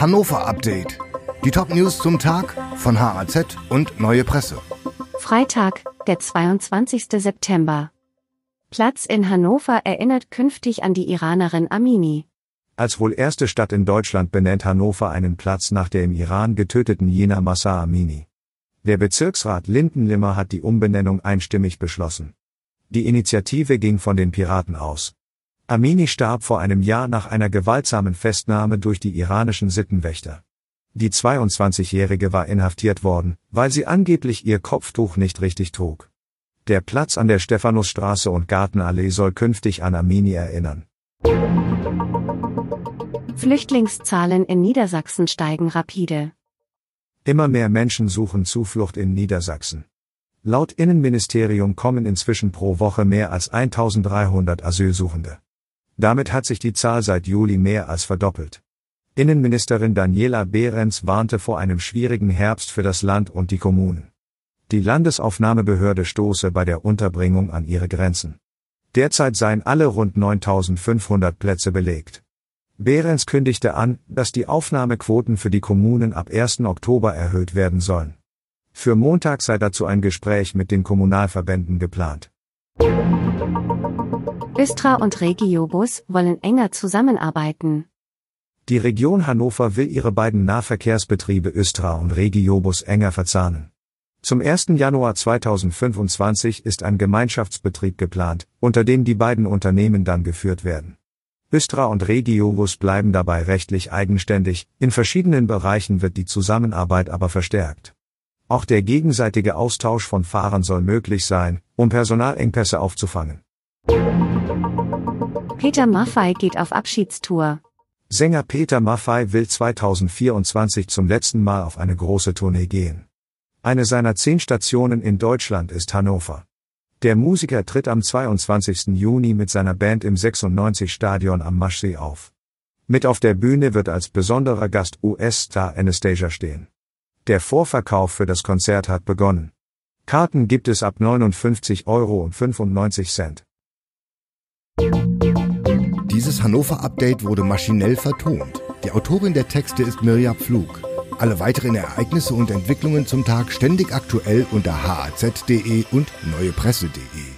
Hannover Update. Die Top-News zum Tag von HAZ und Neue Presse. Freitag, der 22. September. Platz in Hannover erinnert künftig an die Iranerin Amini. Als wohl erste Stadt in Deutschland benennt Hannover einen Platz nach der im Iran getöteten Jena Massa Amini. Der Bezirksrat Lindenlimmer hat die Umbenennung einstimmig beschlossen. Die Initiative ging von den Piraten aus. Amini starb vor einem Jahr nach einer gewaltsamen Festnahme durch die iranischen Sittenwächter. Die 22-Jährige war inhaftiert worden, weil sie angeblich ihr Kopftuch nicht richtig trug. Der Platz an der Stephanusstraße und Gartenallee soll künftig an Amini erinnern. Flüchtlingszahlen in Niedersachsen steigen rapide. Immer mehr Menschen suchen Zuflucht in Niedersachsen. Laut Innenministerium kommen inzwischen pro Woche mehr als 1300 Asylsuchende. Damit hat sich die Zahl seit Juli mehr als verdoppelt. Innenministerin Daniela Behrens warnte vor einem schwierigen Herbst für das Land und die Kommunen. Die Landesaufnahmebehörde stoße bei der Unterbringung an ihre Grenzen. Derzeit seien alle rund 9500 Plätze belegt. Behrens kündigte an, dass die Aufnahmequoten für die Kommunen ab 1. Oktober erhöht werden sollen. Für Montag sei dazu ein Gespräch mit den Kommunalverbänden geplant. Östra und Regiobus wollen enger zusammenarbeiten. Die Region Hannover will ihre beiden Nahverkehrsbetriebe Östra und Regiobus enger verzahnen. Zum 1. Januar 2025 ist ein Gemeinschaftsbetrieb geplant, unter dem die beiden Unternehmen dann geführt werden. Östra und Regiobus bleiben dabei rechtlich eigenständig, in verschiedenen Bereichen wird die Zusammenarbeit aber verstärkt. Auch der gegenseitige Austausch von Fahrern soll möglich sein, um Personalengpässe aufzufangen. Peter Maffei geht auf Abschiedstour. Sänger Peter Maffei will 2024 zum letzten Mal auf eine große Tournee gehen. Eine seiner zehn Stationen in Deutschland ist Hannover. Der Musiker tritt am 22. Juni mit seiner Band im 96 Stadion am Maschsee auf. Mit auf der Bühne wird als besonderer Gast US-Star Anastasia stehen. Der Vorverkauf für das Konzert hat begonnen. Karten gibt es ab 59,95 Euro. Dieses Hannover-Update wurde maschinell vertont. Die Autorin der Texte ist Mirja Pflug. Alle weiteren Ereignisse und Entwicklungen zum Tag ständig aktuell unter haz.de und neuepresse.de.